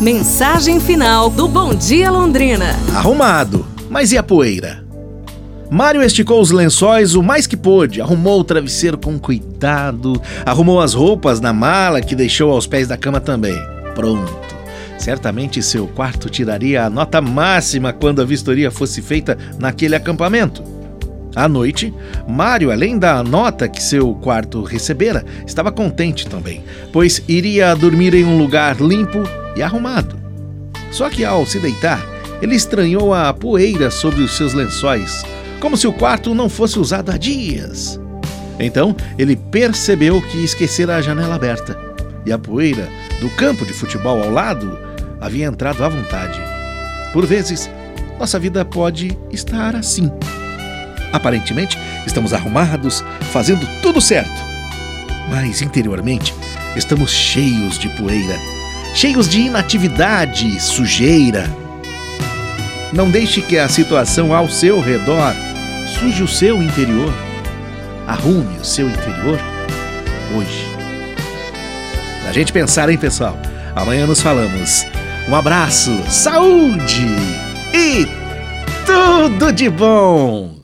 Mensagem final do Bom Dia Londrina. Arrumado, mas e a poeira? Mário esticou os lençóis o mais que pôde, arrumou o travesseiro com cuidado, arrumou as roupas na mala que deixou aos pés da cama também. Pronto. Certamente seu quarto tiraria a nota máxima quando a vistoria fosse feita naquele acampamento. À noite, Mário, além da nota que seu quarto recebera, estava contente também, pois iria dormir em um lugar limpo e arrumado. Só que ao se deitar, ele estranhou a poeira sobre os seus lençóis, como se o quarto não fosse usado há dias. Então ele percebeu que esquecera a janela aberta e a poeira do campo de futebol ao lado havia entrado à vontade. Por vezes, nossa vida pode estar assim. Aparentemente, estamos arrumados, fazendo tudo certo. Mas interiormente, estamos cheios de poeira, cheios de inatividade, sujeira. Não deixe que a situação ao seu redor suje o seu interior. Arrume o seu interior hoje. Pra gente pensar, hein, pessoal? Amanhã nos falamos. Um abraço, saúde e tudo de bom!